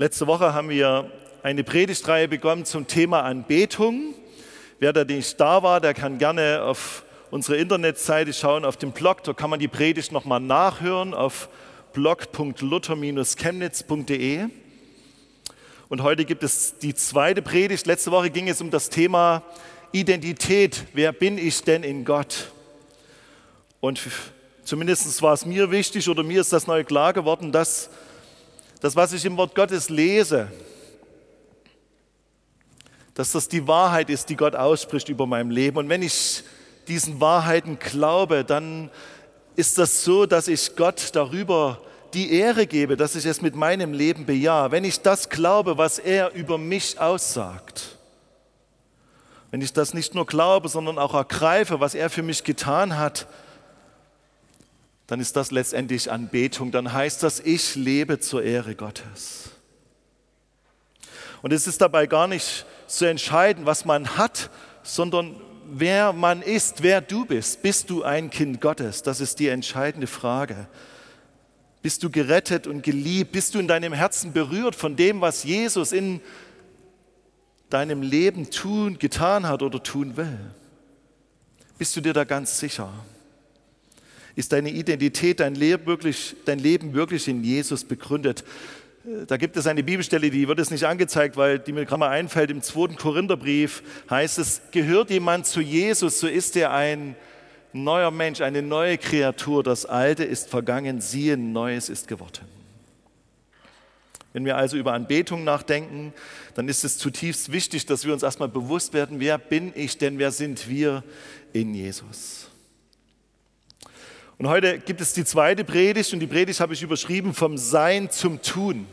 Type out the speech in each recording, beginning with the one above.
Letzte Woche haben wir eine Predigtreihe begonnen zum Thema Anbetung. Wer da nicht da war, der kann gerne auf unsere Internetseite schauen, auf dem Blog. Da kann man die Predigt nochmal nachhören auf blog.luther-chemnitz.de. Und heute gibt es die zweite Predigt. Letzte Woche ging es um das Thema Identität. Wer bin ich denn in Gott? Und zumindest war es mir wichtig oder mir ist das neu klar geworden, dass das, was ich im Wort Gottes lese, dass das die Wahrheit ist, die Gott ausspricht über mein Leben. Und wenn ich diesen Wahrheiten glaube, dann ist das so, dass ich Gott darüber die Ehre gebe, dass ich es mit meinem Leben bejahe. Wenn ich das glaube, was er über mich aussagt, wenn ich das nicht nur glaube, sondern auch ergreife, was er für mich getan hat, dann ist das letztendlich Anbetung. Dann heißt das, ich lebe zur Ehre Gottes. Und es ist dabei gar nicht zu entscheiden, was man hat, sondern wer man ist, wer du bist. Bist du ein Kind Gottes? Das ist die entscheidende Frage. Bist du gerettet und geliebt? Bist du in deinem Herzen berührt von dem, was Jesus in deinem Leben tun, getan hat oder tun will? Bist du dir da ganz sicher? Ist deine Identität, dein Leben wirklich, dein Leben wirklich in Jesus begründet? Da gibt es eine Bibelstelle, die wird es nicht angezeigt, weil die mir gerade mal einfällt. Im zweiten Korintherbrief heißt es, gehört jemand zu Jesus, so ist er ein neuer Mensch, eine neue Kreatur. Das Alte ist vergangen, siehe, Neues ist geworden. Wenn wir also über Anbetung nachdenken, dann ist es zutiefst wichtig, dass wir uns erstmal bewusst werden, wer bin ich denn, wer sind wir in Jesus. Und heute gibt es die zweite Predigt und die Predigt habe ich überschrieben vom Sein zum Tun.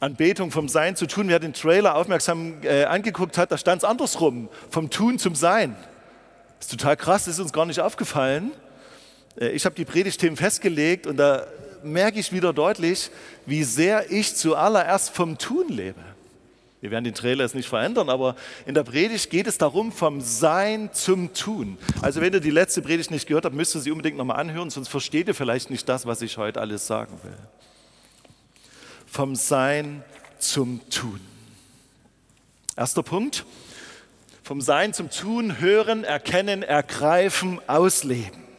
Anbetung vom Sein zu tun. Wer den Trailer aufmerksam äh, angeguckt hat, da stand es andersrum, vom Tun zum Sein. Das ist total krass, das ist uns gar nicht aufgefallen. Äh, ich habe die Predigtthemen festgelegt und da merke ich wieder deutlich, wie sehr ich zuallererst vom Tun lebe. Wir werden den Trailer jetzt nicht verändern, aber in der Predigt geht es darum, vom Sein zum Tun. Also wenn ihr die letzte Predigt nicht gehört habt, müsst ihr sie unbedingt nochmal anhören, sonst versteht ihr vielleicht nicht das, was ich heute alles sagen will. Vom Sein zum Tun. Erster Punkt. Vom Sein zum Tun, hören, erkennen, ergreifen, ausleben.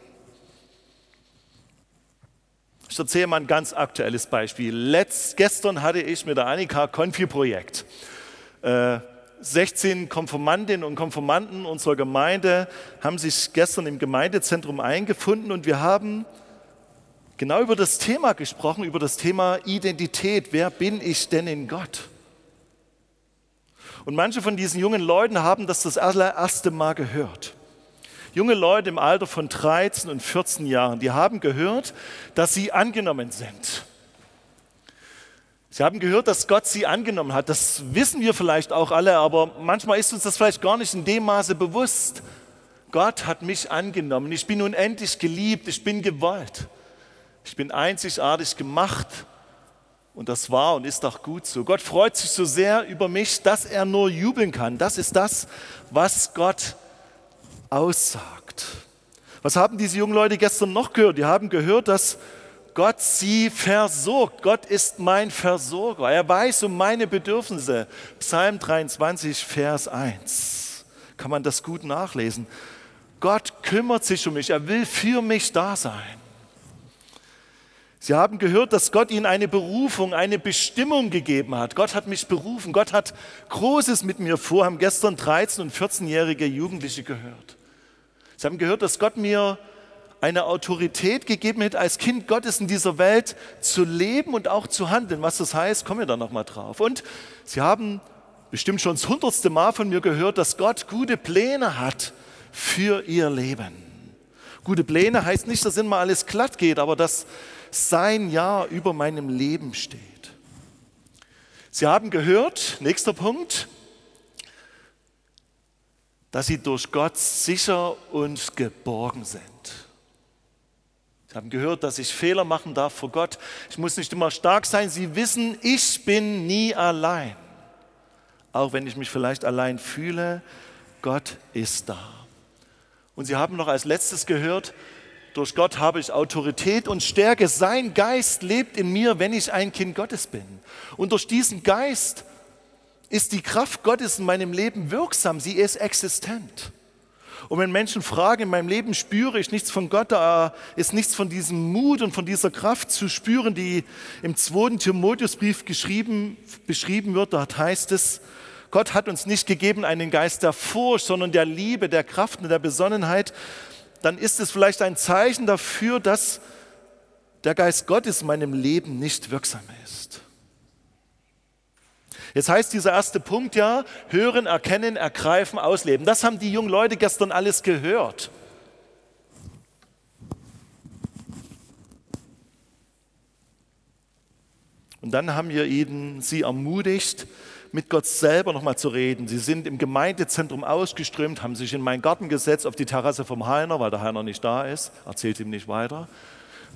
Ich erzähle mal ein ganz aktuelles Beispiel. Letzt, gestern hatte ich mit der Annika Konfi-Projekt. 16 äh, Konformantinnen und Konformanten unserer Gemeinde haben sich gestern im Gemeindezentrum eingefunden und wir haben genau über das Thema gesprochen, über das Thema Identität. Wer bin ich denn in Gott? Und manche von diesen jungen Leuten haben das das allererste Mal gehört. Junge Leute im Alter von 13 und 14 Jahren, die haben gehört, dass sie angenommen sind. Sie haben gehört, dass Gott sie angenommen hat. Das wissen wir vielleicht auch alle, aber manchmal ist uns das vielleicht gar nicht in dem Maße bewusst. Gott hat mich angenommen. Ich bin unendlich geliebt. Ich bin gewollt. Ich bin einzigartig gemacht. Und das war und ist auch gut so. Gott freut sich so sehr über mich, dass er nur jubeln kann. Das ist das, was Gott aussagt. Was haben diese jungen Leute gestern noch gehört? Die haben gehört, dass Gott sie versorgt. Gott ist mein Versorger. Er weiß um meine Bedürfnisse. Psalm 23, Vers 1. Kann man das gut nachlesen. Gott kümmert sich um mich. Er will für mich da sein. Sie haben gehört, dass Gott ihnen eine Berufung, eine Bestimmung gegeben hat. Gott hat mich berufen. Gott hat Großes mit mir vor, haben gestern 13- und 14-jährige Jugendliche gehört. Sie haben gehört, dass Gott mir eine Autorität gegeben hat, als Kind Gottes in dieser Welt zu leben und auch zu handeln. Was das heißt, kommen wir da nochmal drauf. Und Sie haben bestimmt schon das hundertste Mal von mir gehört, dass Gott gute Pläne hat für Ihr Leben. Gute Pläne heißt nicht, dass immer alles glatt geht, aber dass sein Ja über meinem Leben steht. Sie haben gehört, nächster Punkt, dass Sie durch Gott sicher und geborgen sind. Sie haben gehört, dass ich Fehler machen darf vor Gott. Ich muss nicht immer stark sein. Sie wissen, ich bin nie allein. Auch wenn ich mich vielleicht allein fühle, Gott ist da. Und Sie haben noch als letztes gehört, Durch Gott habe ich Autorität und Stärke. Sein Geist lebt in mir, wenn ich ein Kind Gottes bin. Und durch diesen Geist ist die Kraft Gottes in meinem Leben wirksam. Sie ist existent. Und wenn Menschen fragen, in meinem Leben spüre ich nichts von Gott, da ist nichts von diesem Mut und von dieser Kraft zu spüren, die im zweiten Timotheusbrief geschrieben, beschrieben wird. Dort heißt es, Gott hat uns nicht gegeben einen Geist der Furcht, sondern der Liebe, der Kraft und der Besonnenheit. Dann ist es vielleicht ein Zeichen dafür, dass der Geist Gottes in meinem Leben nicht wirksam ist. Jetzt heißt dieser erste Punkt ja, hören, erkennen, ergreifen, ausleben. Das haben die jungen Leute gestern alles gehört. Und dann haben wir ihnen, sie ermutigt, mit Gott selber nochmal zu reden. Sie sind im Gemeindezentrum ausgeströmt, haben sich in meinen Garten gesetzt, auf die Terrasse vom Heiner, weil der Heiner nicht da ist, erzählt ihm nicht weiter,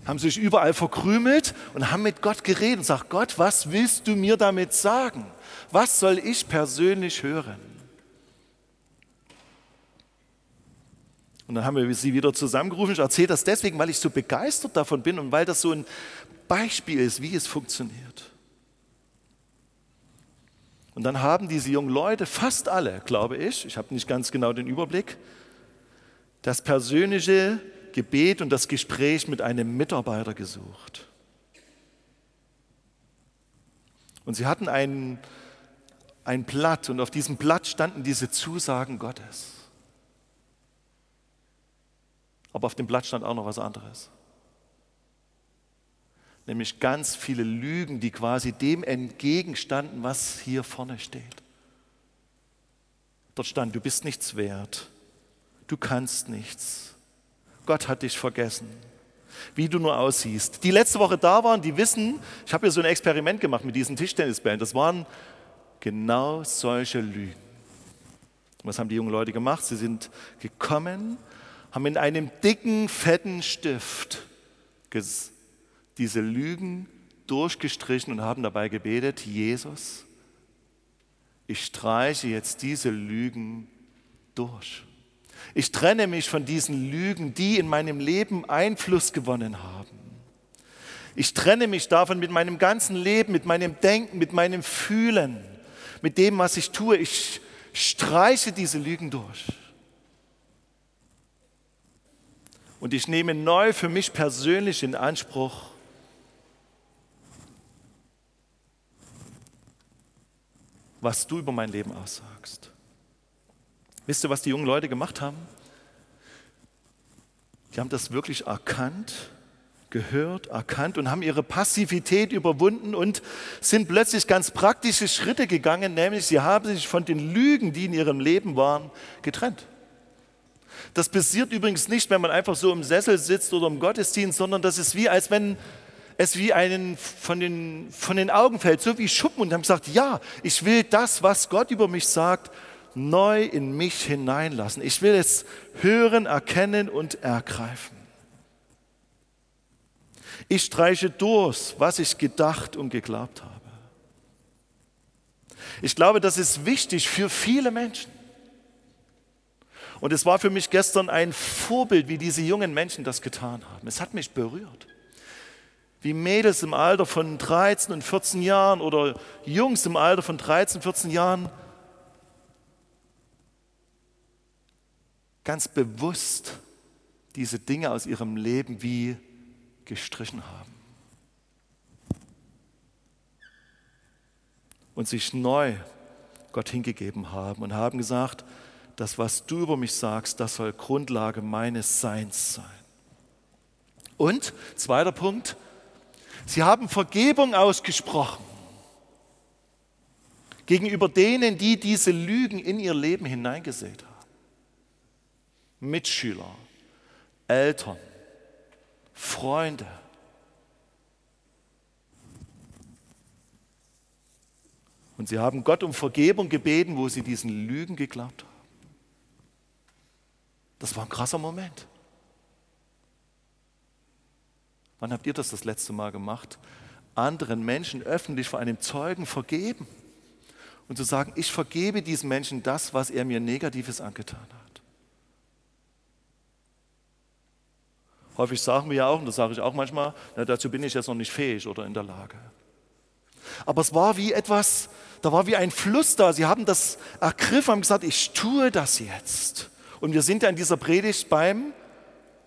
haben sich überall verkrümelt und haben mit Gott geredet und sagt, Gott, was willst du mir damit sagen? Was soll ich persönlich hören? Und dann haben wir sie wieder zusammengerufen. Ich erzähle das deswegen, weil ich so begeistert davon bin und weil das so ein Beispiel ist, wie es funktioniert. Und dann haben diese jungen Leute, fast alle, glaube ich, ich habe nicht ganz genau den Überblick, das persönliche Gebet und das Gespräch mit einem Mitarbeiter gesucht. Und sie hatten ein, ein Blatt und auf diesem Blatt standen diese Zusagen Gottes. Aber auf dem Blatt stand auch noch was anderes nämlich ganz viele Lügen, die quasi dem entgegenstanden, was hier vorne steht. Dort stand, du bist nichts wert, du kannst nichts, Gott hat dich vergessen, wie du nur aussiehst. Die letzte Woche da waren, die wissen, ich habe hier so ein Experiment gemacht mit diesen Tischtennisbällen, das waren genau solche Lügen. Was haben die jungen Leute gemacht? Sie sind gekommen, haben in einem dicken, fetten Stift diese Lügen durchgestrichen und haben dabei gebetet, Jesus, ich streiche jetzt diese Lügen durch. Ich trenne mich von diesen Lügen, die in meinem Leben Einfluss gewonnen haben. Ich trenne mich davon mit meinem ganzen Leben, mit meinem Denken, mit meinem Fühlen, mit dem, was ich tue. Ich streiche diese Lügen durch. Und ich nehme neu für mich persönlich in Anspruch, was du über mein Leben aussagst. Wisst ihr, was die jungen Leute gemacht haben? Die haben das wirklich erkannt, gehört, erkannt und haben ihre Passivität überwunden und sind plötzlich ganz praktische Schritte gegangen, nämlich sie haben sich von den Lügen, die in ihrem Leben waren, getrennt. Das passiert übrigens nicht, wenn man einfach so im Sessel sitzt oder im Gottesdienst, sondern das ist wie, als wenn es wie einen von den, von den Augen fällt, so wie Schuppen und haben gesagt, ja, ich will das, was Gott über mich sagt, neu in mich hineinlassen. Ich will es hören, erkennen und ergreifen. Ich streiche durch, was ich gedacht und geglaubt habe. Ich glaube, das ist wichtig für viele Menschen. Und es war für mich gestern ein Vorbild, wie diese jungen Menschen das getan haben. Es hat mich berührt wie Mädels im Alter von 13 und 14 Jahren oder Jungs im Alter von 13, 14 Jahren ganz bewusst diese Dinge aus ihrem Leben wie gestrichen haben. Und sich neu Gott hingegeben haben und haben gesagt, das, was du über mich sagst, das soll Grundlage meines Seins sein. Und zweiter Punkt, Sie haben Vergebung ausgesprochen gegenüber denen, die diese Lügen in ihr Leben hineingesät haben. Mitschüler, Eltern, Freunde. Und sie haben Gott um Vergebung gebeten, wo sie diesen Lügen geglaubt haben. Das war ein krasser Moment. Wann habt ihr das das letzte Mal gemacht? Anderen Menschen öffentlich vor einem Zeugen vergeben und zu sagen, ich vergebe diesem Menschen das, was er mir Negatives angetan hat. Häufig sagen wir ja auch, und das sage ich auch manchmal, na, dazu bin ich jetzt noch nicht fähig oder in der Lage. Aber es war wie etwas, da war wie ein Fluss da. Sie haben das ergriffen, haben gesagt, ich tue das jetzt. Und wir sind ja in dieser Predigt beim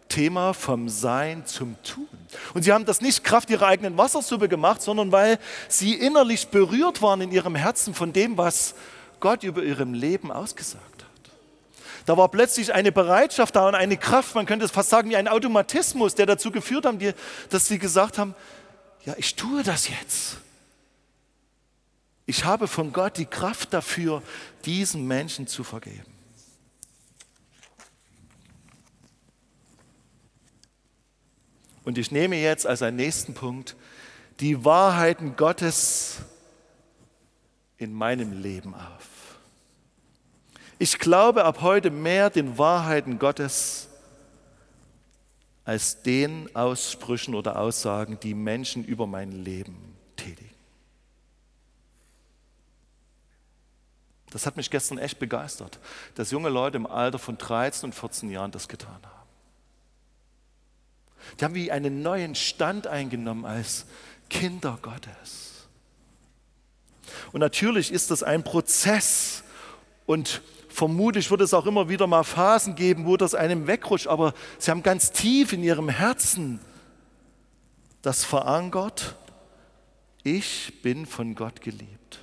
Thema vom Sein zum Tun. Und sie haben das nicht Kraft ihrer eigenen Wassersuppe gemacht, sondern weil sie innerlich berührt waren in ihrem Herzen von dem, was Gott über ihrem Leben ausgesagt hat. Da war plötzlich eine Bereitschaft da und eine Kraft, man könnte es fast sagen, wie ein Automatismus, der dazu geführt hat, dass sie gesagt haben, ja, ich tue das jetzt. Ich habe von Gott die Kraft dafür, diesen Menschen zu vergeben. Und ich nehme jetzt als einen nächsten Punkt die Wahrheiten Gottes in meinem Leben auf. Ich glaube ab heute mehr den Wahrheiten Gottes als den Aussprüchen oder Aussagen, die Menschen über mein Leben tätigen. Das hat mich gestern echt begeistert, dass junge Leute im Alter von 13 und 14 Jahren das getan haben. Die haben wie einen neuen Stand eingenommen als Kinder Gottes. Und natürlich ist das ein Prozess und vermutlich wird es auch immer wieder mal Phasen geben, wo das einem wegrutscht, aber sie haben ganz tief in ihrem Herzen das verankert, ich bin von Gott geliebt.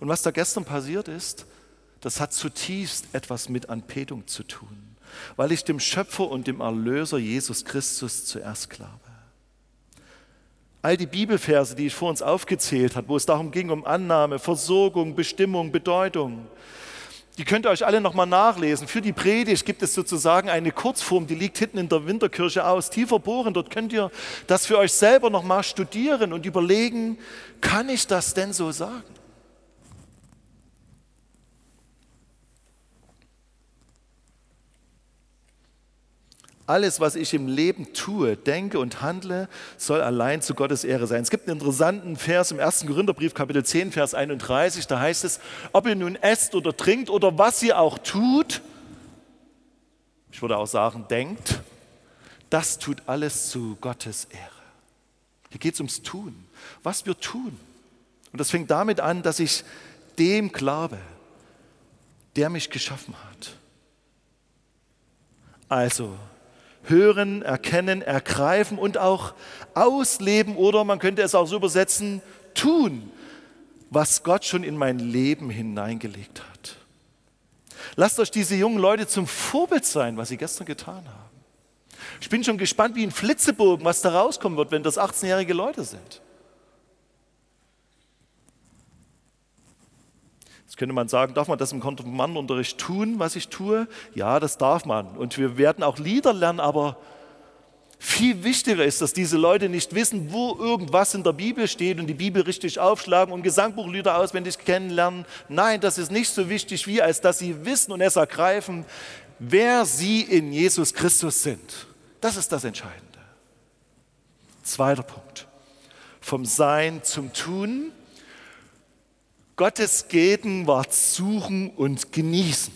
Und was da gestern passiert ist, das hat zutiefst etwas mit Anbetung zu tun weil ich dem Schöpfer und dem Erlöser Jesus Christus zuerst glaube. All die Bibelverse, die ich vor uns aufgezählt habe, wo es darum ging, um Annahme, Versorgung, Bestimmung, Bedeutung, die könnt ihr euch alle nochmal nachlesen. Für die Predigt gibt es sozusagen eine Kurzform, die liegt hinten in der Winterkirche aus, tiefer bohren. Dort könnt ihr das für euch selber nochmal studieren und überlegen, kann ich das denn so sagen? Alles, was ich im Leben tue, denke und handle, soll allein zu Gottes Ehre sein. Es gibt einen interessanten Vers im 1. Korintherbrief, Kapitel 10, Vers 31, da heißt es, ob ihr nun esst oder trinkt oder was ihr auch tut, ich würde auch sagen, denkt, das tut alles zu Gottes Ehre. Hier geht es ums Tun, was wir tun. Und das fängt damit an, dass ich dem glaube, der mich geschaffen hat. Also, hören, erkennen, ergreifen und auch ausleben oder man könnte es auch so übersetzen, tun, was Gott schon in mein Leben hineingelegt hat. Lasst euch diese jungen Leute zum Vorbild sein, was sie gestern getan haben. Ich bin schon gespannt wie ein Flitzebogen, was da rauskommen wird, wenn das 18-jährige Leute sind. Jetzt könnte man sagen, darf man das im Konfirmandenunterricht tun, was ich tue? Ja, das darf man. Und wir werden auch Lieder lernen, aber viel wichtiger ist, dass diese Leute nicht wissen, wo irgendwas in der Bibel steht und die Bibel richtig aufschlagen und Gesangbuchlieder auswendig kennenlernen. Nein, das ist nicht so wichtig, wie als dass sie wissen und es ergreifen, wer sie in Jesus Christus sind. Das ist das Entscheidende. Zweiter Punkt. Vom Sein zum Tun Gottes Gegenwart suchen und genießen.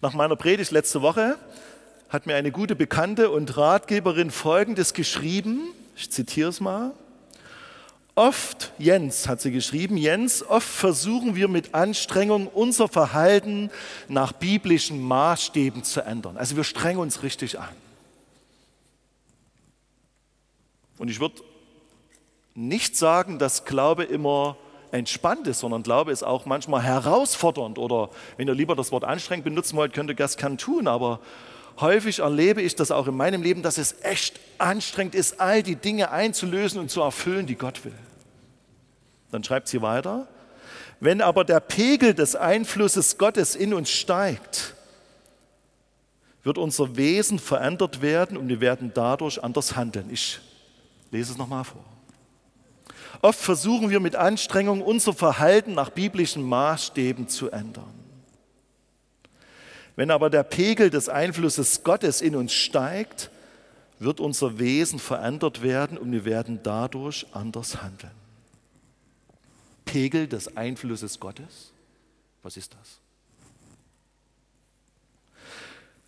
Nach meiner Predigt letzte Woche hat mir eine gute Bekannte und Ratgeberin Folgendes geschrieben. Ich zitiere es mal. Oft, Jens hat sie geschrieben, Jens, oft versuchen wir mit Anstrengung unser Verhalten nach biblischen Maßstäben zu ändern. Also wir strengen uns richtig an. Und ich würde nicht sagen, dass Glaube immer entspannt ist, sondern Glaube ist auch manchmal herausfordernd. Oder wenn ihr lieber das Wort anstrengend benutzen wollt, könnt ihr das gern tun. Aber häufig erlebe ich das auch in meinem Leben, dass es echt anstrengend ist, all die Dinge einzulösen und zu erfüllen, die Gott will. Dann schreibt sie weiter. Wenn aber der Pegel des Einflusses Gottes in uns steigt, wird unser Wesen verändert werden und wir werden dadurch anders handeln. Ich lese es nochmal vor. Oft versuchen wir mit Anstrengung unser Verhalten nach biblischen Maßstäben zu ändern. Wenn aber der Pegel des Einflusses Gottes in uns steigt, wird unser Wesen verändert werden und wir werden dadurch anders handeln. Pegel des Einflusses Gottes? Was ist das?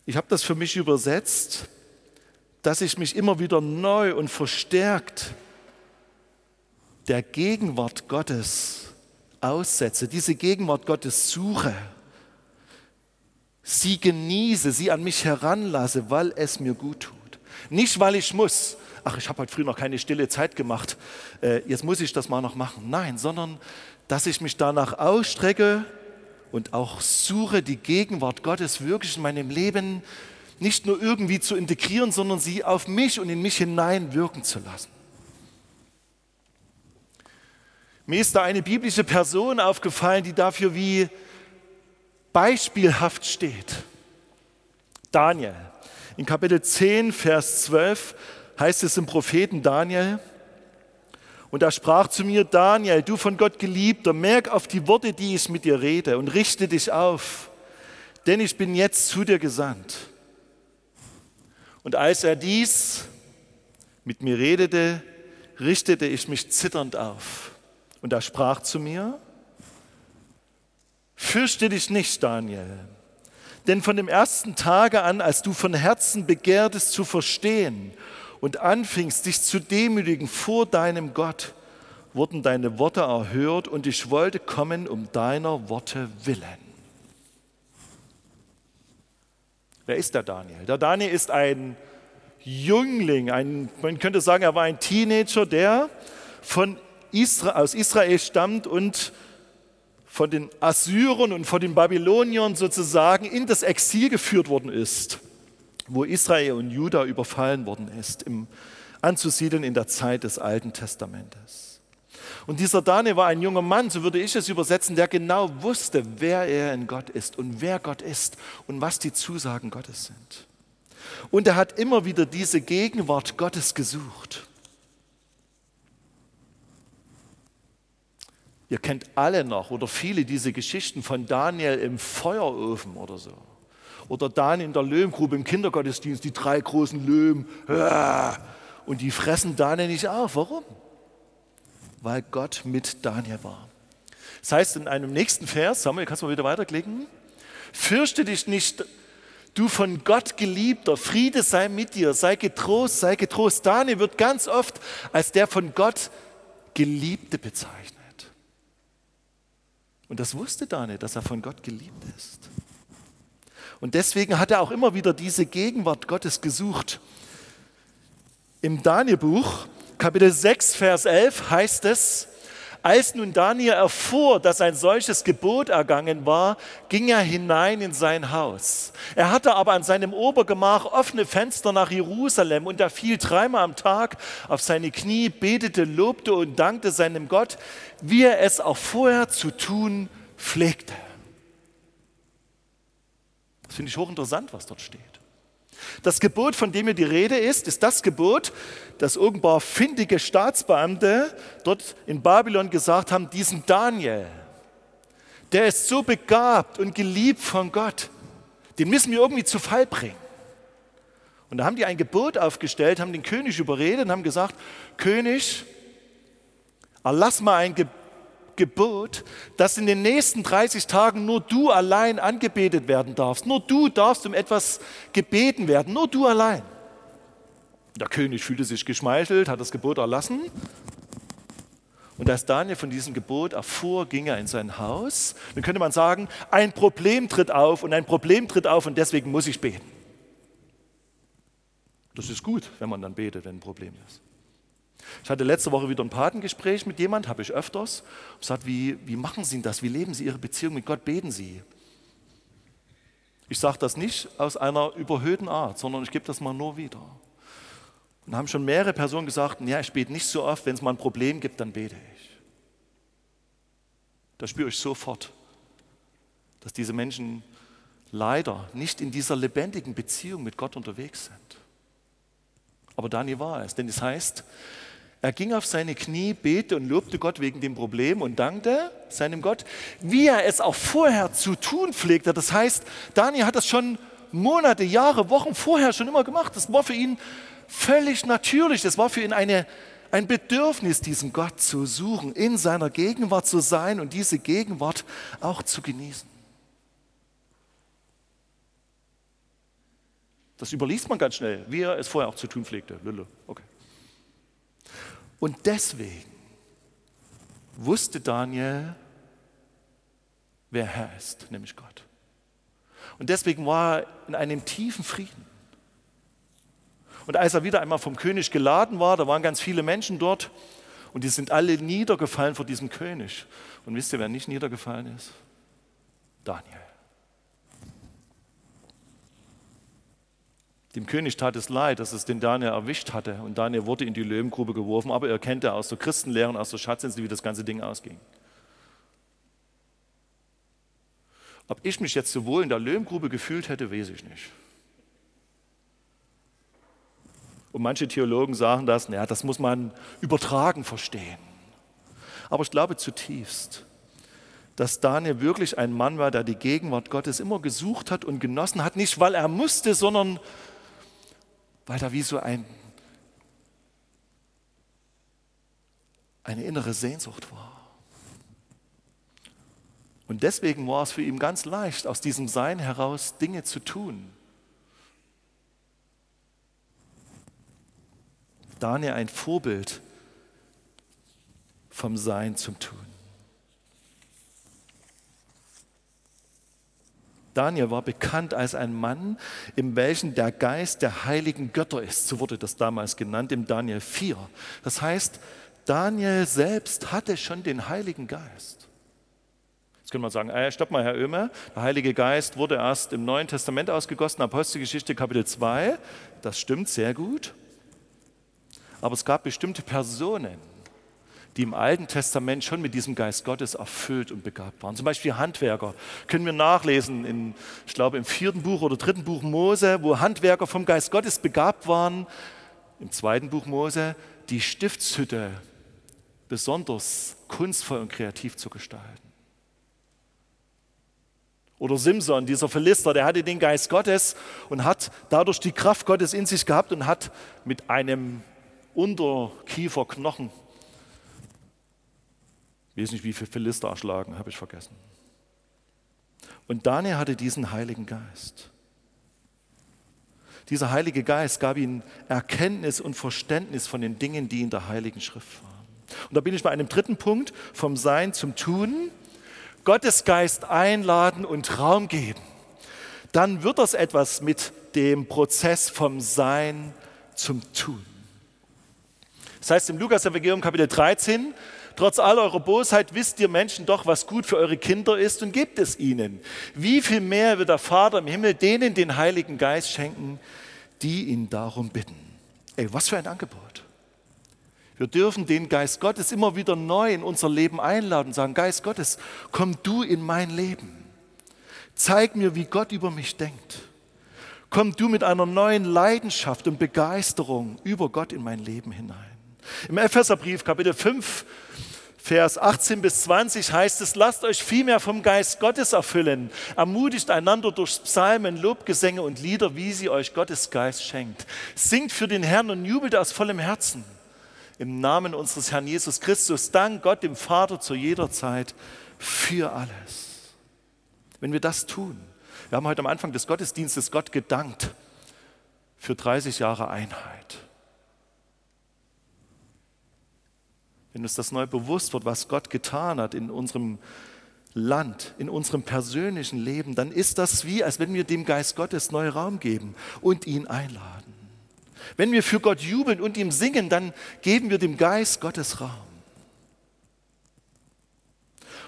Ich habe das für mich übersetzt, dass ich mich immer wieder neu und verstärkt der Gegenwart Gottes aussetze, diese Gegenwart Gottes suche, sie genieße, sie an mich heranlasse, weil es mir gut tut. Nicht, weil ich muss, ach, ich habe heute früh noch keine stille Zeit gemacht, äh, jetzt muss ich das mal noch machen. Nein, sondern dass ich mich danach ausstrecke und auch suche, die Gegenwart Gottes wirklich in meinem Leben nicht nur irgendwie zu integrieren, sondern sie auf mich und in mich hinein wirken zu lassen. Mir ist da eine biblische Person aufgefallen, die dafür wie beispielhaft steht. Daniel. In Kapitel 10, Vers 12 heißt es im Propheten Daniel, und er sprach zu mir, Daniel, du von Gott geliebter, merk auf die Worte, die ich mit dir rede und richte dich auf, denn ich bin jetzt zu dir gesandt. Und als er dies mit mir redete, richtete ich mich zitternd auf. Und er sprach zu mir, fürchte dich nicht, Daniel, denn von dem ersten Tage an, als du von Herzen begehrtest zu verstehen und anfingst, dich zu demütigen vor deinem Gott, wurden deine Worte erhört und ich wollte kommen um deiner Worte willen. Wer ist der Daniel? Der Daniel ist ein Jüngling, ein, man könnte sagen, er war ein Teenager, der von Aus Israel stammt und von den Assyrern und von den Babyloniern sozusagen in das Exil geführt worden ist, wo Israel und Juda überfallen worden ist, im, anzusiedeln in der Zeit des Alten Testamentes. Und dieser Daniel war ein junger Mann, so würde ich es übersetzen, der genau wusste, wer er in Gott ist und wer Gott ist und was die Zusagen Gottes sind. Und er hat immer wieder diese Gegenwart Gottes gesucht. Ihr kennt alle noch oder viele diese Geschichten von Daniel im Feuerofen oder so. Oder Daniel in der Löwengrube im Kindergottesdienst, die drei großen Löwen. Und die fressen Daniel nicht auf. Warum? weil Gott mit Daniel war. Das heißt in einem nächsten Vers, Samuel, kannst du mal wieder weiterklicken? Fürchte dich nicht, du von Gott geliebter, Friede sei mit dir, sei getrost, sei getrost. Daniel wird ganz oft als der von Gott Geliebte bezeichnet. Und das wusste Daniel, dass er von Gott geliebt ist. Und deswegen hat er auch immer wieder diese Gegenwart Gottes gesucht. Im Danielbuch Kapitel 6, Vers 11 heißt es, als nun Daniel erfuhr, dass ein solches Gebot ergangen war, ging er hinein in sein Haus. Er hatte aber an seinem Obergemach offene Fenster nach Jerusalem und er fiel dreimal am Tag auf seine Knie, betete, lobte und dankte seinem Gott, wie er es auch vorher zu tun pflegte. Das finde ich hochinteressant, was dort steht. Das Gebot, von dem hier die Rede ist, ist das Gebot, das irgendwann findige Staatsbeamte dort in Babylon gesagt haben, diesen Daniel, der ist so begabt und geliebt von Gott, den müssen wir irgendwie zu Fall bringen. Und da haben die ein Gebot aufgestellt, haben den König überredet und haben gesagt, König, erlass mal ein Gebot Gebot, dass in den nächsten 30 Tagen nur du allein angebetet werden darfst. Nur du darfst um etwas gebeten werden, nur du allein. Der König fühlte sich geschmeichelt, hat das Gebot erlassen. Und als Daniel von diesem Gebot erfuhr, ging er in sein Haus. Dann könnte man sagen, ein Problem tritt auf und ein Problem tritt auf und deswegen muss ich beten. Das ist gut, wenn man dann betet, wenn ein Problem ist. Ich hatte letzte Woche wieder ein Patengespräch mit jemand, habe ich öfters. Und gesagt, wie, wie machen Sie das? Wie leben Sie Ihre Beziehung mit Gott? Beten Sie? Ich sage das nicht aus einer überhöhten Art, sondern ich gebe das mal nur wieder. Und haben schon mehrere Personen gesagt, ja, ich bete nicht so oft, wenn es mal ein Problem gibt, dann bete ich. Da spüre ich sofort, dass diese Menschen leider nicht in dieser lebendigen Beziehung mit Gott unterwegs sind. Aber Daniel war es, denn es heißt, er ging auf seine Knie, betete und lobte Gott wegen dem Problem und dankte seinem Gott, wie er es auch vorher zu tun pflegte. Das heißt, Daniel hat das schon Monate, Jahre, Wochen vorher schon immer gemacht. Das war für ihn völlig natürlich. Das war für ihn eine, ein Bedürfnis, diesen Gott zu suchen, in seiner Gegenwart zu sein und diese Gegenwart auch zu genießen. Das überliest man ganz schnell, wie er es vorher auch zu tun pflegte. Lille. Okay. Und deswegen wusste Daniel, wer Herr ist, nämlich Gott. Und deswegen war er in einem tiefen Frieden. Und als er wieder einmal vom König geladen war, da waren ganz viele Menschen dort und die sind alle niedergefallen vor diesem König. Und wisst ihr, wer nicht niedergefallen ist? Daniel. Dem König tat es leid, dass es den Daniel erwischt hatte und Daniel wurde in die Löwengrube geworfen, aber er kennt ja aus der Christenlehre und aus der Schatzinsel, wie das ganze Ding ausging. Ob ich mich jetzt so wohl in der Löwengrube gefühlt hätte, weiß ich nicht. Und manche Theologen sagen das, naja, das muss man übertragen verstehen. Aber ich glaube zutiefst, dass Daniel wirklich ein Mann war, der die Gegenwart Gottes immer gesucht hat und genossen hat, nicht weil er musste, sondern weil da wie so ein, eine innere Sehnsucht war. Und deswegen war es für ihn ganz leicht, aus diesem Sein heraus Dinge zu tun. Daniel ein Vorbild vom Sein zum Tun. Daniel war bekannt als ein Mann, in welchem der Geist der heiligen Götter ist. So wurde das damals genannt im Daniel 4. Das heißt, Daniel selbst hatte schon den Heiligen Geist. Jetzt könnte man sagen, äh, stopp mal, Herr Oehmer, der Heilige Geist wurde erst im Neuen Testament ausgegossen, Apostelgeschichte Kapitel 2. Das stimmt sehr gut. Aber es gab bestimmte Personen, die im Alten Testament schon mit diesem Geist Gottes erfüllt und begabt waren. Zum Beispiel Handwerker. Können wir nachlesen, in, ich glaube im vierten Buch oder dritten Buch Mose, wo Handwerker vom Geist Gottes begabt waren. Im zweiten Buch Mose die Stiftshütte besonders kunstvoll und kreativ zu gestalten. Oder Simson, dieser Philister, der hatte den Geist Gottes und hat dadurch die Kraft Gottes in sich gehabt und hat mit einem Unterkieferknochen ich weiß nicht, wie viele Philister erschlagen, habe ich vergessen. Und Daniel hatte diesen Heiligen Geist. Dieser Heilige Geist gab ihm Erkenntnis und Verständnis von den Dingen, die in der Heiligen Schrift waren. Und da bin ich bei einem dritten Punkt, vom Sein zum Tun. Gottes Geist einladen und Raum geben. Dann wird das etwas mit dem Prozess vom Sein zum Tun. Das heißt im Lukas-Evangelium Kapitel 13, Trotz all eurer Bosheit wisst ihr Menschen doch, was gut für eure Kinder ist und gebt es ihnen. Wie viel mehr wird der Vater im Himmel denen den Heiligen Geist schenken, die ihn darum bitten? Ey, was für ein Angebot. Wir dürfen den Geist Gottes immer wieder neu in unser Leben einladen und sagen, Geist Gottes, komm du in mein Leben. Zeig mir, wie Gott über mich denkt. Komm du mit einer neuen Leidenschaft und Begeisterung über Gott in mein Leben hinein. Im Epheserbrief Kapitel 5, Vers 18 bis 20 heißt es, lasst euch vielmehr vom Geist Gottes erfüllen, ermutigt einander durch Psalmen, Lobgesänge und Lieder, wie sie euch Gottes Geist schenkt. Singt für den Herrn und jubelt aus vollem Herzen. Im Namen unseres Herrn Jesus Christus, dank Gott dem Vater zu jeder Zeit für alles. Wenn wir das tun, wir haben heute am Anfang des Gottesdienstes Gott gedankt für 30 Jahre Einheit. Wenn uns das neu bewusst wird, was Gott getan hat in unserem Land, in unserem persönlichen Leben, dann ist das wie, als wenn wir dem Geist Gottes neu Raum geben und ihn einladen. Wenn wir für Gott jubeln und ihm singen, dann geben wir dem Geist Gottes Raum.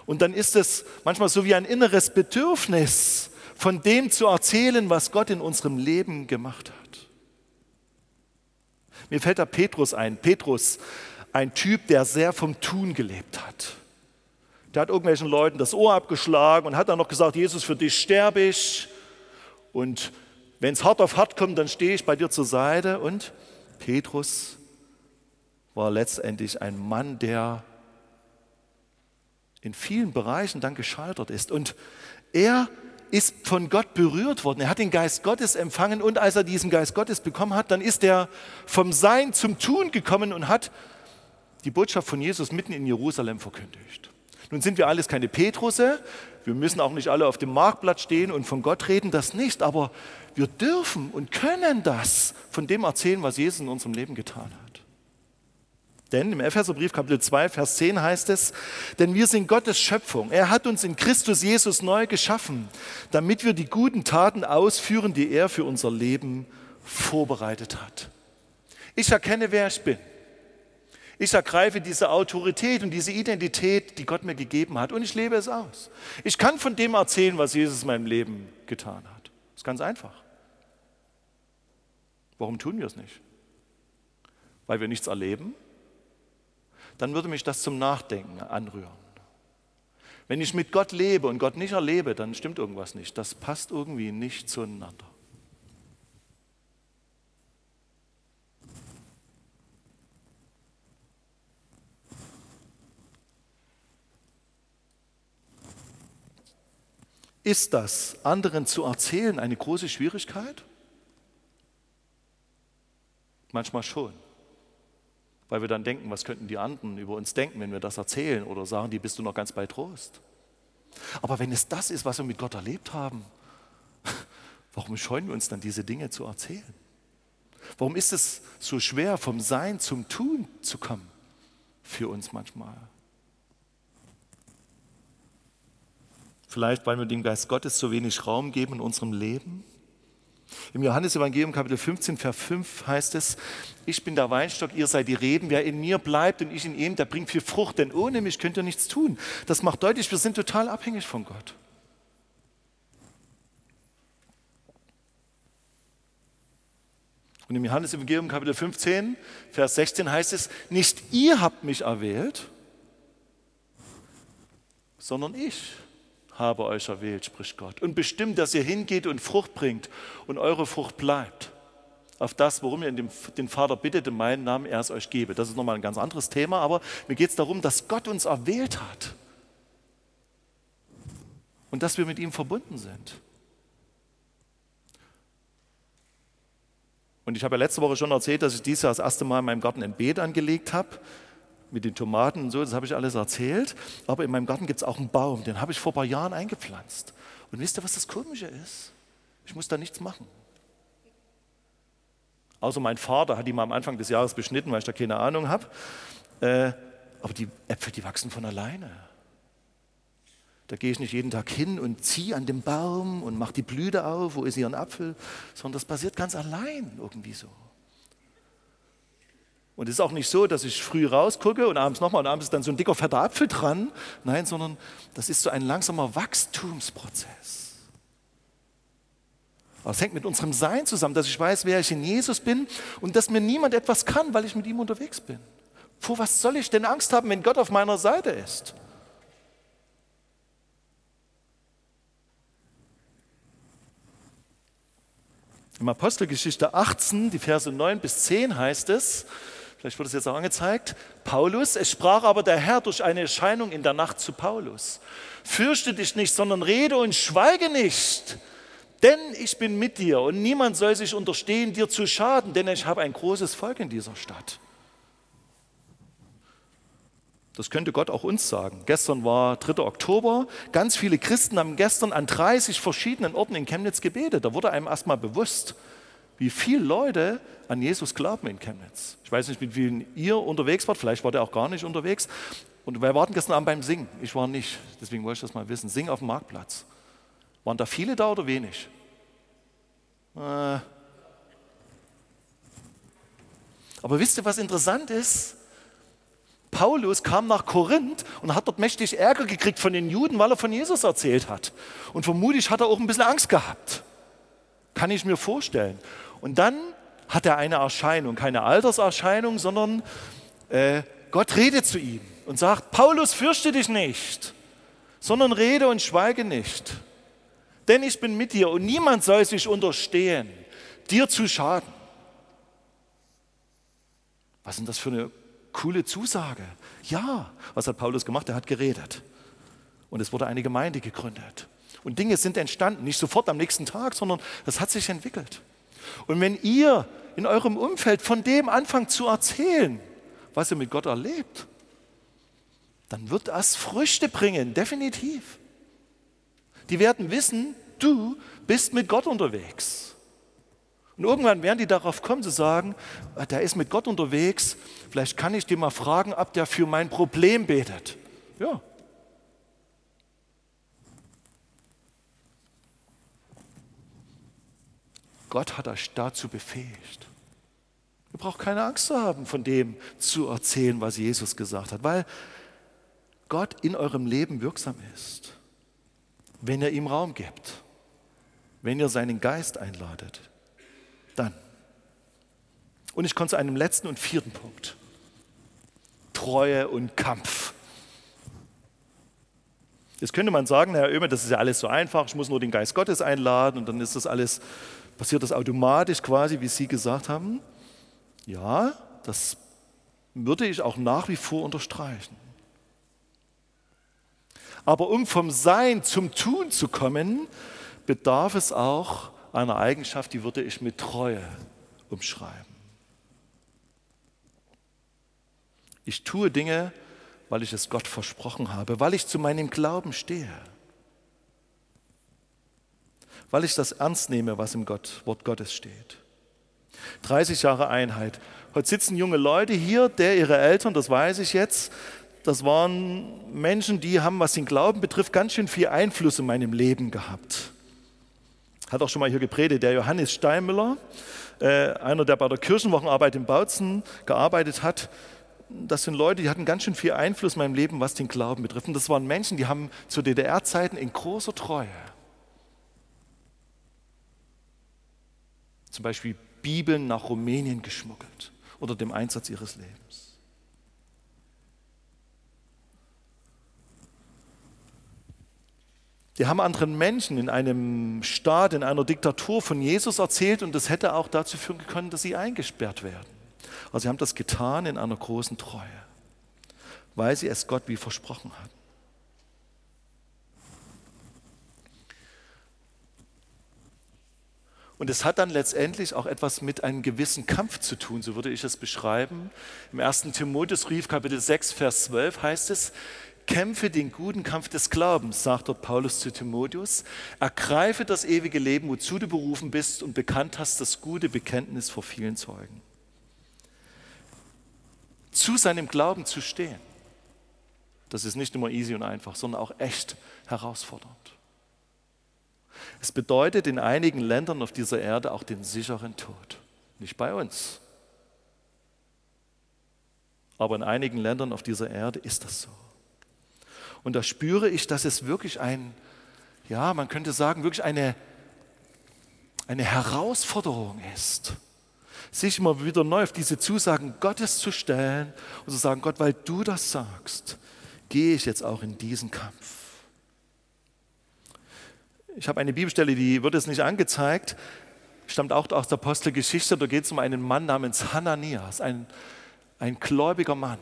Und dann ist es manchmal so wie ein inneres Bedürfnis, von dem zu erzählen, was Gott in unserem Leben gemacht hat. Mir fällt da Petrus ein. Petrus ein Typ, der sehr vom Tun gelebt hat. Der hat irgendwelchen Leuten das Ohr abgeschlagen und hat dann noch gesagt, Jesus, für dich sterbe ich. Und wenn es hart auf hart kommt, dann stehe ich bei dir zur Seite. Und Petrus war letztendlich ein Mann, der in vielen Bereichen dann gescheitert ist. Und er ist von Gott berührt worden. Er hat den Geist Gottes empfangen und als er diesen Geist Gottes bekommen hat, dann ist er vom Sein zum Tun gekommen und hat die Botschaft von Jesus mitten in Jerusalem verkündigt. Nun sind wir alles keine Petrusse, wir müssen auch nicht alle auf dem Marktplatz stehen und von Gott reden, das nicht, aber wir dürfen und können das von dem erzählen, was Jesus in unserem Leben getan hat. Denn im Epheserbrief Kapitel 2, Vers 10 heißt es, denn wir sind Gottes Schöpfung. Er hat uns in Christus Jesus neu geschaffen, damit wir die guten Taten ausführen, die er für unser Leben vorbereitet hat. Ich erkenne, wer ich bin. Ich ergreife diese Autorität und diese Identität, die Gott mir gegeben hat und ich lebe es aus. Ich kann von dem erzählen, was Jesus in meinem Leben getan hat. Das ist ganz einfach. Warum tun wir es nicht? Weil wir nichts erleben? Dann würde mich das zum Nachdenken anrühren. Wenn ich mit Gott lebe und Gott nicht erlebe, dann stimmt irgendwas nicht. Das passt irgendwie nicht zueinander. Ist das, anderen zu erzählen, eine große Schwierigkeit? Manchmal schon. Weil wir dann denken, was könnten die anderen über uns denken, wenn wir das erzählen oder sagen, die bist du noch ganz bei Trost. Aber wenn es das ist, was wir mit Gott erlebt haben, warum scheuen wir uns dann diese Dinge zu erzählen? Warum ist es so schwer, vom Sein zum Tun zu kommen für uns manchmal? Vielleicht, weil wir dem Geist Gottes so wenig Raum geben in unserem Leben? Im Johannesevangelium Kapitel 15, Vers 5 heißt es, ich bin der Weinstock, ihr seid die Reben, wer in mir bleibt und ich in ihm, der bringt viel Frucht, denn ohne mich könnt ihr nichts tun. Das macht deutlich, wir sind total abhängig von Gott. Und im Johannesevangelium Kapitel 15, Vers 16 heißt es, nicht ihr habt mich erwählt, sondern ich habe euch erwählt, spricht Gott. Und bestimmt, dass ihr hingeht und Frucht bringt und eure Frucht bleibt. Auf das, worum ihr den Vater bittet, in meinen Namen er es euch gebe. Das ist nochmal ein ganz anderes Thema, aber mir geht es darum, dass Gott uns erwählt hat. Und dass wir mit ihm verbunden sind. Und ich habe ja letzte Woche schon erzählt, dass ich dieses Jahr das erste Mal in meinem Garten ein Beet angelegt habe mit den Tomaten und so, das habe ich alles erzählt. Aber in meinem Garten gibt es auch einen Baum, den habe ich vor ein paar Jahren eingepflanzt. Und wisst ihr, was das Komische ist? Ich muss da nichts machen. Außer mein Vater hat ihn mal am Anfang des Jahres beschnitten, weil ich da keine Ahnung habe. Äh, aber die Äpfel, die wachsen von alleine. Da gehe ich nicht jeden Tag hin und ziehe an dem Baum und mache die Blüte auf, wo ist hier ein Apfel, sondern das passiert ganz allein irgendwie so. Und es ist auch nicht so, dass ich früh rausgucke und abends nochmal und abends ist dann so ein dicker, fetter Apfel dran. Nein, sondern das ist so ein langsamer Wachstumsprozess. Aber es hängt mit unserem Sein zusammen, dass ich weiß, wer ich in Jesus bin und dass mir niemand etwas kann, weil ich mit ihm unterwegs bin. Vor was soll ich denn Angst haben, wenn Gott auf meiner Seite ist? Im Apostelgeschichte 18, die Verse 9 bis 10 heißt es, Vielleicht wird es jetzt auch angezeigt. Paulus, es sprach aber der Herr durch eine Erscheinung in der Nacht zu Paulus. Fürchte dich nicht, sondern rede und schweige nicht. Denn ich bin mit dir und niemand soll sich unterstehen, dir zu schaden, denn ich habe ein großes Volk in dieser Stadt. Das könnte Gott auch uns sagen. Gestern war 3. Oktober. Ganz viele Christen haben gestern an 30 verschiedenen Orten in Chemnitz gebetet. Da wurde einem erstmal bewusst, wie viele Leute an Jesus glauben in Chemnitz. Ich weiß nicht, mit vielen ihr unterwegs wart, vielleicht wart ihr auch gar nicht unterwegs. Und wir warten gestern Abend beim Singen. Ich war nicht, deswegen wollte ich das mal wissen. Singen auf dem Marktplatz. Waren da viele da oder wenig? Äh. Aber wisst ihr, was interessant ist? Paulus kam nach Korinth und hat dort mächtig Ärger gekriegt von den Juden, weil er von Jesus erzählt hat. Und vermutlich hat er auch ein bisschen Angst gehabt. Kann ich mir vorstellen. Und dann hat er eine Erscheinung, keine Alterserscheinung, sondern äh, Gott redet zu ihm und sagt, Paulus, fürchte dich nicht, sondern rede und schweige nicht. Denn ich bin mit dir und niemand soll sich unterstehen, dir zu schaden. Was denn das für eine coole Zusage? Ja, was hat Paulus gemacht? Er hat geredet. Und es wurde eine Gemeinde gegründet. Und Dinge sind entstanden, nicht sofort am nächsten Tag, sondern das hat sich entwickelt. Und wenn ihr in eurem Umfeld von dem anfangt zu erzählen, was ihr mit Gott erlebt, dann wird das Früchte bringen, definitiv. Die werden wissen, du bist mit Gott unterwegs. Und irgendwann werden die darauf kommen zu sagen, ah, der ist mit Gott unterwegs, vielleicht kann ich dir mal fragen, ob der für mein Problem betet. Ja. Gott hat euch dazu befähigt. Ihr braucht keine Angst zu haben, von dem zu erzählen, was Jesus gesagt hat, weil Gott in eurem Leben wirksam ist, wenn ihr ihm Raum gebt, wenn ihr seinen Geist einladet. Dann. Und ich komme zu einem letzten und vierten Punkt. Treue und Kampf. Jetzt könnte man sagen, Herr Oehme, das ist ja alles so einfach, ich muss nur den Geist Gottes einladen und dann ist das alles, passiert das automatisch quasi, wie Sie gesagt haben. Ja, das würde ich auch nach wie vor unterstreichen. Aber um vom Sein zum Tun zu kommen, bedarf es auch einer Eigenschaft, die würde ich mit Treue umschreiben. Ich tue Dinge, weil ich es Gott versprochen habe, weil ich zu meinem Glauben stehe, weil ich das ernst nehme, was im Gott, Wort Gottes steht. 30 Jahre Einheit. Heute sitzen junge Leute hier, der ihre Eltern, das weiß ich jetzt, das waren Menschen, die haben, was den Glauben betrifft, ganz schön viel Einfluss in meinem Leben gehabt. Hat auch schon mal hier gepredigt, der Johannes Steinmüller, äh, einer, der bei der Kirchenwochenarbeit in Bautzen gearbeitet hat. Das sind Leute, die hatten ganz schön viel Einfluss in meinem Leben, was den Glauben betrifft. Und das waren Menschen, die haben zu DDR-Zeiten in großer Treue zum Beispiel Bibeln nach Rumänien geschmuggelt unter dem Einsatz ihres Lebens. Die haben anderen Menschen in einem Staat, in einer Diktatur von Jesus erzählt und das hätte auch dazu führen können, dass sie eingesperrt werden. Aber sie haben das getan in einer großen Treue, weil sie es Gott wie versprochen hatten. Und es hat dann letztendlich auch etwas mit einem gewissen Kampf zu tun, so würde ich es beschreiben. Im 1. Timotheusbrief, Kapitel 6, Vers 12 heißt es, Kämpfe den guten Kampf des Glaubens, sagt dort Paulus zu Timotheus. Ergreife das ewige Leben, wozu du berufen bist und bekannt hast das gute Bekenntnis vor vielen Zeugen. Zu seinem Glauben zu stehen, das ist nicht immer easy und einfach, sondern auch echt herausfordernd. Es bedeutet in einigen Ländern auf dieser Erde auch den sicheren Tod. Nicht bei uns. Aber in einigen Ländern auf dieser Erde ist das so. Und da spüre ich, dass es wirklich ein, ja, man könnte sagen, wirklich eine, eine Herausforderung ist, sich immer wieder neu auf diese Zusagen Gottes zu stellen und zu sagen, Gott, weil du das sagst, gehe ich jetzt auch in diesen Kampf. Ich habe eine Bibelstelle, die wird jetzt nicht angezeigt, stammt auch aus der Apostelgeschichte, da geht es um einen Mann namens Hananias, ein, ein gläubiger Mann,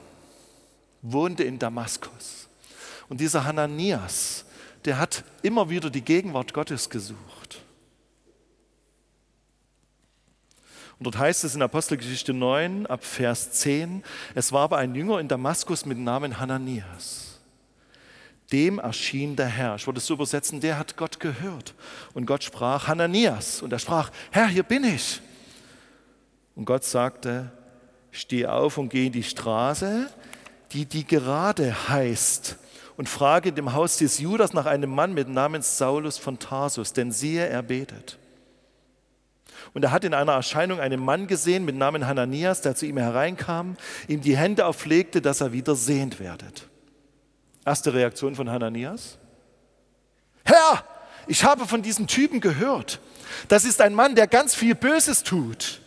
wohnte in Damaskus. Und dieser Hananias, der hat immer wieder die Gegenwart Gottes gesucht. Und dort heißt es in Apostelgeschichte 9 ab Vers 10, es war aber ein Jünger in Damaskus mit Namen Hananias. Dem erschien der Herr. Ich würde es so übersetzen, der hat Gott gehört. Und Gott sprach, Hananias. Und er sprach, Herr, hier bin ich. Und Gott sagte, steh auf und geh in die Straße, die die gerade heißt und frage in dem Haus des Judas nach einem Mann mit Namens Saulus von Tarsus, denn siehe, er betet. Und er hat in einer Erscheinung einen Mann gesehen mit Namen Hananias, der zu ihm hereinkam, ihm die Hände auflegte, dass er wieder sehend werdet. Erste Reaktion von Hananias? Herr, ich habe von diesem Typen gehört. Das ist ein Mann, der ganz viel Böses tut.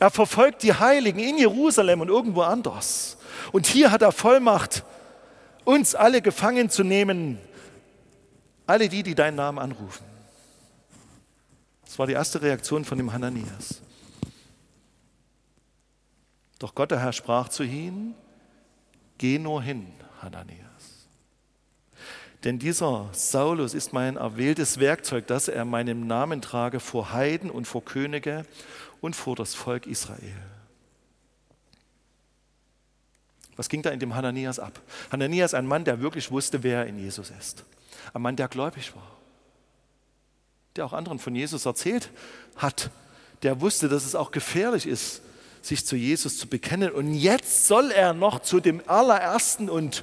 Er verfolgt die Heiligen in Jerusalem und irgendwo anders. Und hier hat er Vollmacht, uns alle gefangen zu nehmen, alle die, die deinen Namen anrufen. Das war die erste Reaktion von dem Hananias. Doch Gott, der Herr, sprach zu ihm, geh nur hin, Hananias. Denn dieser Saulus ist mein erwähltes Werkzeug, dass er meinen Namen trage vor Heiden und vor Könige und vor das Volk Israel. Was ging da in dem Hananias ab? Hananias, ein Mann, der wirklich wusste, wer er in Jesus ist. Ein Mann, der gläubig war. Der auch anderen von Jesus erzählt hat. Der wusste, dass es auch gefährlich ist, sich zu Jesus zu bekennen. Und jetzt soll er noch zu dem allerersten und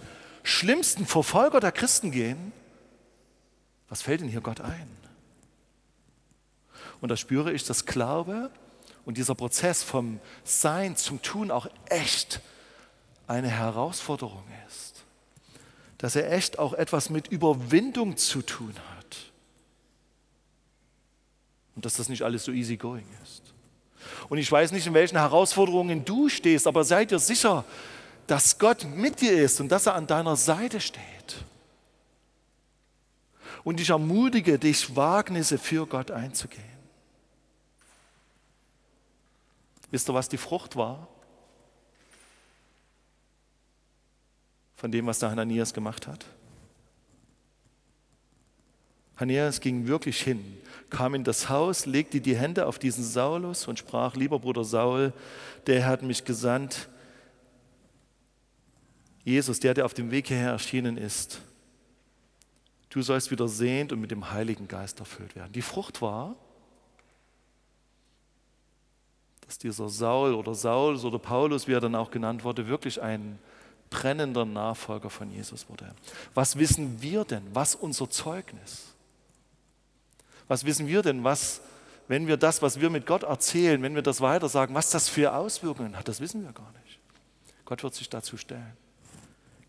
schlimmsten Verfolger der Christen gehen. Was fällt denn hier Gott ein? Und da spüre ich, dass Glaube und dieser Prozess vom Sein zum Tun auch echt eine Herausforderung ist. Dass er echt auch etwas mit Überwindung zu tun hat. Und dass das nicht alles so easy going ist. Und ich weiß nicht, in welchen Herausforderungen du stehst, aber sei dir sicher, dass Gott mit dir ist und dass er an deiner Seite steht. Und ich ermutige dich, Wagnisse für Gott einzugehen. Wisst ihr, was die Frucht war? Von dem, was der Hananias gemacht hat? Hananias ging wirklich hin, kam in das Haus, legte die Hände auf diesen Saulus und sprach, lieber Bruder Saul, der hat mich gesandt, Jesus, der, der auf dem Weg hierher erschienen ist, du sollst wieder sehend und mit dem Heiligen Geist erfüllt werden. Die Frucht war, dass dieser Saul oder Saulus oder Paulus, wie er dann auch genannt wurde, wirklich ein brennender Nachfolger von Jesus wurde. Was wissen wir denn? Was unser Zeugnis? Was wissen wir denn, was, wenn wir das, was wir mit Gott erzählen, wenn wir das weiter sagen, was das für Auswirkungen hat? Das wissen wir gar nicht. Gott wird sich dazu stellen.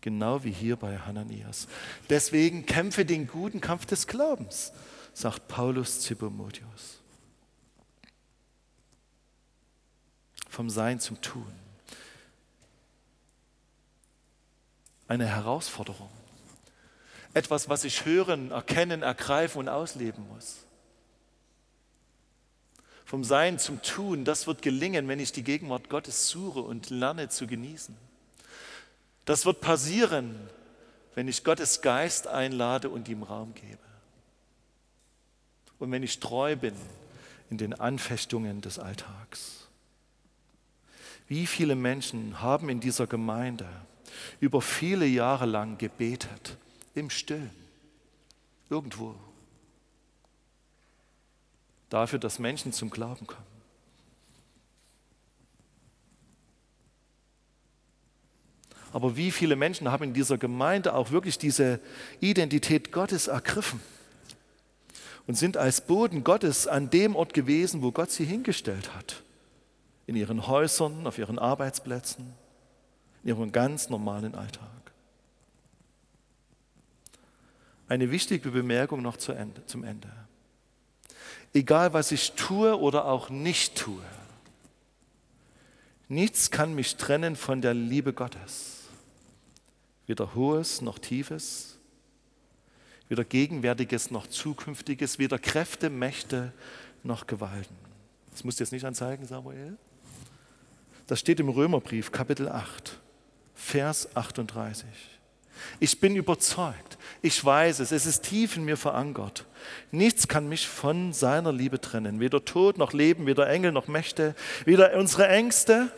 Genau wie hier bei Hananias. Deswegen kämpfe den guten Kampf des Glaubens, sagt Paulus Timotheus. vom Sein zum Tun. Eine Herausforderung. Etwas, was ich hören, erkennen, ergreifen und ausleben muss. Vom Sein zum Tun, das wird gelingen, wenn ich die Gegenwart Gottes suche und lerne zu genießen. Das wird passieren, wenn ich Gottes Geist einlade und ihm Raum gebe. Und wenn ich treu bin in den Anfechtungen des Alltags. Wie viele Menschen haben in dieser Gemeinde über viele Jahre lang gebetet, im Stillen, irgendwo, dafür, dass Menschen zum Glauben kommen. Aber wie viele Menschen haben in dieser Gemeinde auch wirklich diese Identität Gottes ergriffen und sind als Boden Gottes an dem Ort gewesen, wo Gott sie hingestellt hat? in ihren Häusern, auf ihren Arbeitsplätzen, in ihrem ganz normalen Alltag. Eine wichtige Bemerkung noch zum Ende. Egal was ich tue oder auch nicht tue, nichts kann mich trennen von der Liebe Gottes. Weder hohes noch tiefes, weder gegenwärtiges noch zukünftiges, weder Kräfte, Mächte noch Gewalten. Das musst du jetzt nicht anzeigen, Samuel. Das steht im Römerbrief, Kapitel 8, Vers 38. Ich bin überzeugt, ich weiß es, es ist tief in mir verankert. Nichts kann mich von seiner Liebe trennen, weder Tod noch Leben, weder Engel noch Mächte, weder unsere Ängste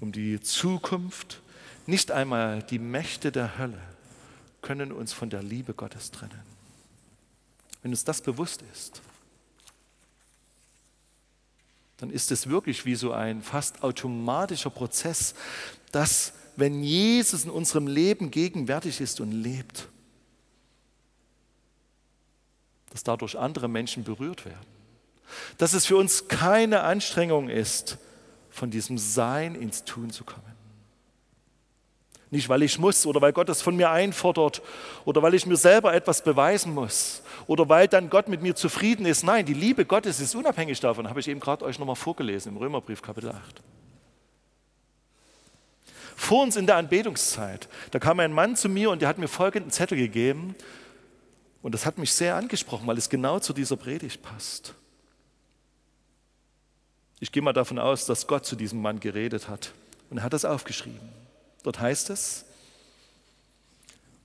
um die Zukunft, nicht einmal die Mächte der Hölle können uns von der Liebe Gottes trennen. Wenn uns das bewusst ist, dann ist es wirklich wie so ein fast automatischer Prozess, dass wenn Jesus in unserem Leben gegenwärtig ist und lebt, dass dadurch andere Menschen berührt werden. Dass es für uns keine Anstrengung ist, von diesem Sein ins Tun zu kommen. Nicht, weil ich muss oder weil Gott es von mir einfordert oder weil ich mir selber etwas beweisen muss oder weil dann Gott mit mir zufrieden ist. Nein, die Liebe Gottes ist unabhängig davon, habe ich eben gerade euch nochmal vorgelesen im Römerbrief Kapitel 8. Vor uns in der Anbetungszeit, da kam ein Mann zu mir und der hat mir folgenden Zettel gegeben und das hat mich sehr angesprochen, weil es genau zu dieser Predigt passt. Ich gehe mal davon aus, dass Gott zu diesem Mann geredet hat und er hat das aufgeschrieben. Dort heißt es,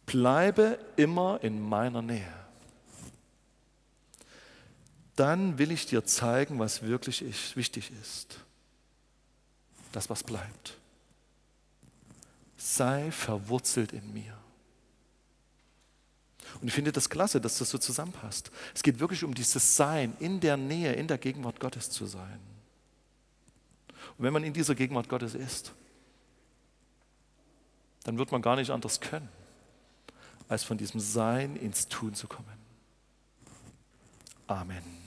bleibe immer in meiner Nähe. Dann will ich dir zeigen, was wirklich wichtig ist. Das, was bleibt. Sei verwurzelt in mir. Und ich finde das klasse, dass das so zusammenpasst. Es geht wirklich um dieses Sein, in der Nähe, in der Gegenwart Gottes zu sein. Und wenn man in dieser Gegenwart Gottes ist, dann wird man gar nicht anders können, als von diesem Sein ins Tun zu kommen. Amen.